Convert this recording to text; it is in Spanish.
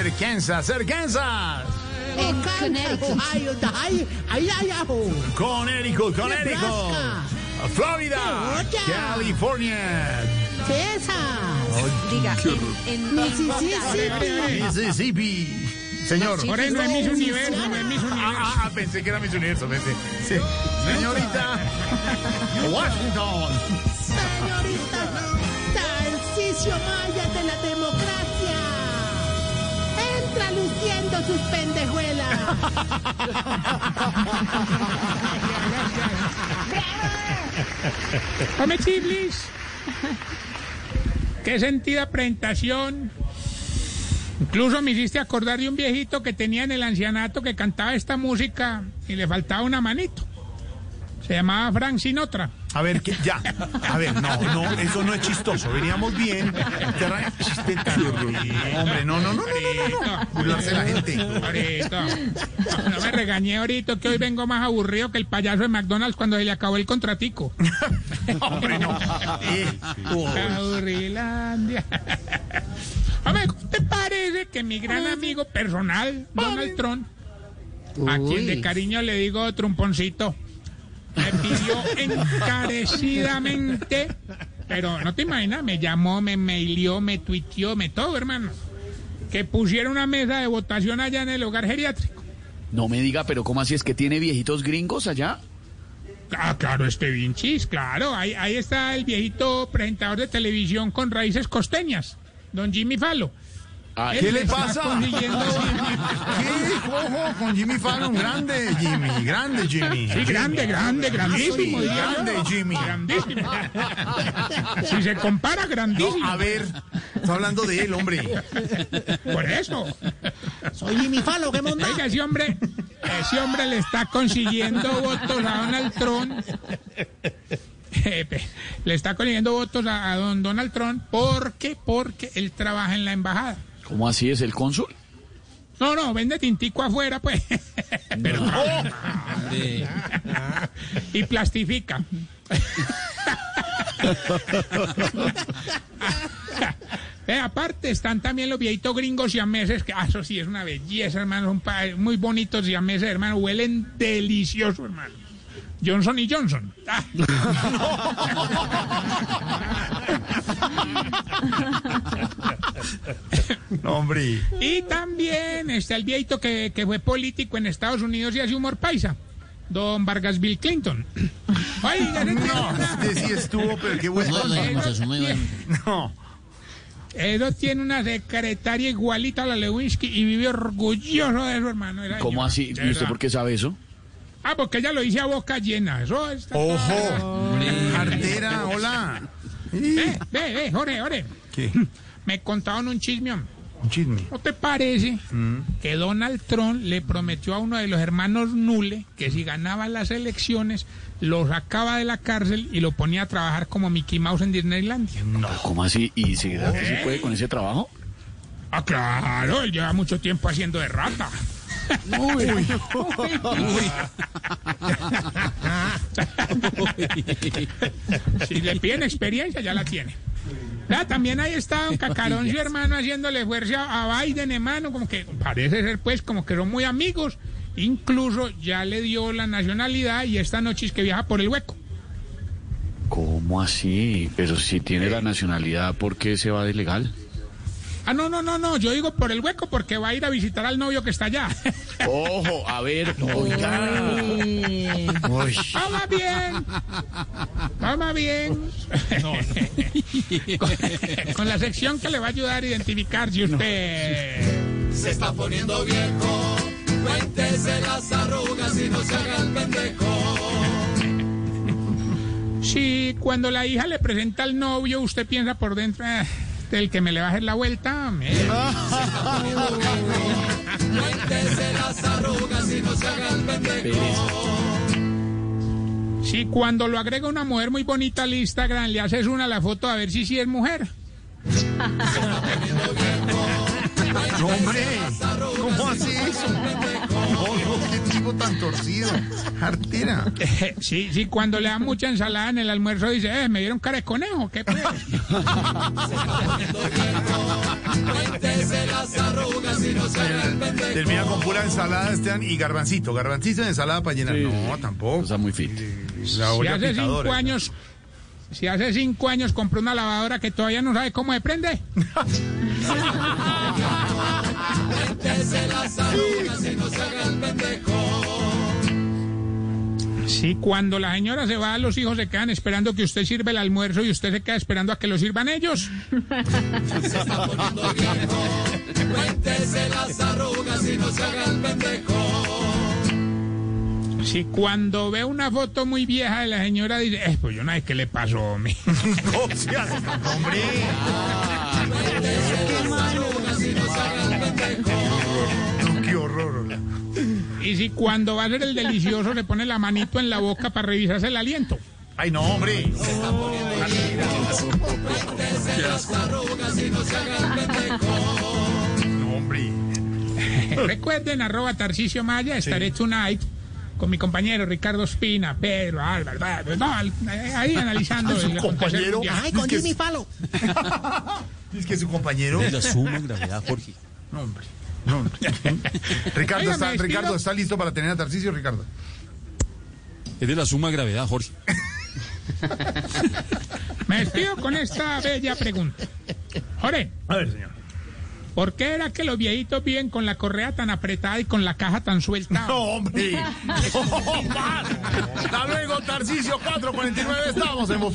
Arkansas, Arkansas. En Connecticut. Ohio, ahí, ahí, ahí, abajo. Connecticut, Connecticut. Florida. California, Texas. Diga, en, Mississippi. Mississippi. Señor. Por eso es Miss Universo, no es Miss Ah, ah, pensé que era Miss Universo, pensé. Sí. Señorita Washington. Señorita Tarcisio Maya Come chiblis. Qué sentida presentación. Incluso me hiciste acordar de un viejito que tenía en el ancianato que cantaba esta música y le faltaba una manito. Se llamaba Frank Sinatra. A ver, que, ya. A ver, no, no, eso no es chistoso. Veníamos bien. Te Chiste tan Hombre, no, no, no, no, no, no. Burlarse de la gente. Ahorita. No, no me regañé ahorita que hoy vengo más aburrido que el payaso de McDonald's cuando se le acabó el contratico. Hombre, no. Eh, oh. Aburrilandia. Hombre, ¿cómo te parece que mi gran amigo personal, Donald Trump, a quien de cariño le digo trumponcito, me pidió encarecidamente, pero no te imaginas, me llamó, me mailió, me tuiteó, me todo, hermano, que pusiera una mesa de votación allá en el hogar geriátrico. No me diga, pero ¿cómo así es que tiene viejitos gringos allá? Ah, claro, este Vinchis, claro. Ahí, ahí está el viejito presentador de televisión con raíces costeñas, don Jimmy Fallon. ¿Qué le pasa? consiguiendo- ¿Qué? Ojo, con Jimmy Fallon. Grande, Jimmy. Grande, Jimmy. Sí, grande, grande, grandísimo. Grande, Jimmy. Grandísimo. Si se compara, grandísimo. No, a ver. Está hablando de él, hombre. Por eso. Soy Jimmy Fallon, ¿qué monda? Oiga, ese hombre, ese hombre le está consiguiendo votos a Donald Trump. Le está consiguiendo votos a, a don Donald Trump porque, porque él trabaja en la embajada. ¿Cómo así es el cónsul? No, no, vende tintico afuera, pues. Pero y plastifica. Eh, aparte están también los viejitos gringos siameses, que ah, eso sí es una belleza, hermano, son pa- muy bonitos siameses, hermano, huelen delicioso, hermano. Johnson y Johnson. Ah. No, hombre. Y también está el viejito que, que fue político en Estados Unidos y hace humor paisa, don Vargas Bill Clinton. No, este sí estuvo, pero qué bueno. eso tiene- No. eso tiene una secretaria igualita a la Lewinsky y vive orgulloso de eso, hermano. Era ¿Cómo así? ¿Y usted por qué sabe eso? Ah, porque ella lo dice a boca llena. Eso está... Ojo. Artera, hola. Ve, ve, ve, Jorge, Jorge. ¿Qué? Me contaron un chisme. Un chisme. ¿No te parece que Donald Trump le prometió a uno de los hermanos Nule que si ganaba las elecciones lo sacaba de la cárcel y lo ponía a trabajar como Mickey Mouse en Disneylandia? ¿Cómo así? ¿Y que se puede con ese trabajo? Ah, claro, él lleva mucho tiempo haciendo de rata. si le piden experiencia, ya la tiene. Ah, también ahí está un cacarón, su hermano, haciéndole fuerza a Biden, hermano, como que parece ser, pues, como que son muy amigos. Incluso ya le dio la nacionalidad y esta noche es que viaja por el hueco. ¿Cómo así? Pero si tiene la nacionalidad, ¿por qué se va de legal? Ah, no, no, no, no, yo digo por el hueco porque va a ir a visitar al novio que está allá. Ojo, a ver, oiga. Uy. Vamos bien. Vamos bien. Con, con la sección que le va a ayudar a identificar si usted... Se está poniendo viejo, cuéntese las arrugas y no se haga el pendejo. Si cuando la hija le presenta al novio, usted piensa por dentro, "Ah, del que me le va a hacer la vuelta. eh". Cuéntese las arrugas y no se haga el pendejo. Si cuando lo agrega una mujer muy bonita al Instagram, le haces una a la foto a ver si sí es mujer. No, hombre. ¿Cómo hace eso? No, qué tipo tan torcido. Artera. Sí, sí, cuando le da mucha ensalada en el almuerzo, dice, eh, me dieron cara de conejo, ¿qué pues? Termina con pura ensalada, Esteban, y garbancito. Garbancito en ensalada para llenar. Sí, no, tampoco. O sea, muy fit. La Si hace cinco años, si hace cinco años compró una lavadora que todavía no sabe cómo se prende. Arrugas y no se haga el pendejo. Si cuando la señora se va, los hijos se quedan esperando que usted sirva el almuerzo y usted se queda esperando a que lo sirvan ellos. Cuéntese las arrugas y no se haga el pendejo. Si cuando ve una foto muy vieja de la señora dice, eh, pues yo no sé qué le pasó, hombre. No seas, hombre. Y si cuando va a ser el delicioso le pone la manito en la boca para revisarse el aliento. Ay, no, hombre. No, hombre. Recuerden, arroba Tarcicio Maya, estaré tonight con mi compañero Ricardo Espina, Pedro, Álvaro, Álvaro, no, ahí analizando Su compañero. Ay, con Jimmy Falo. Es que su compañero. De la suma gravedad, Jorge. No, hombre. No. Ricardo, está. Ricardo, ¿está listo para tener a Tarcisio, Ricardo? Es de la suma gravedad, Jorge. Me despido con esta bella pregunta. Jorge, A ver, señor. ¿por qué era que los viejitos viven con la correa tan apretada y con la caja tan suelta? No, hombre. No, más. Hasta luego, Tarcisio 449. Estamos en Voz.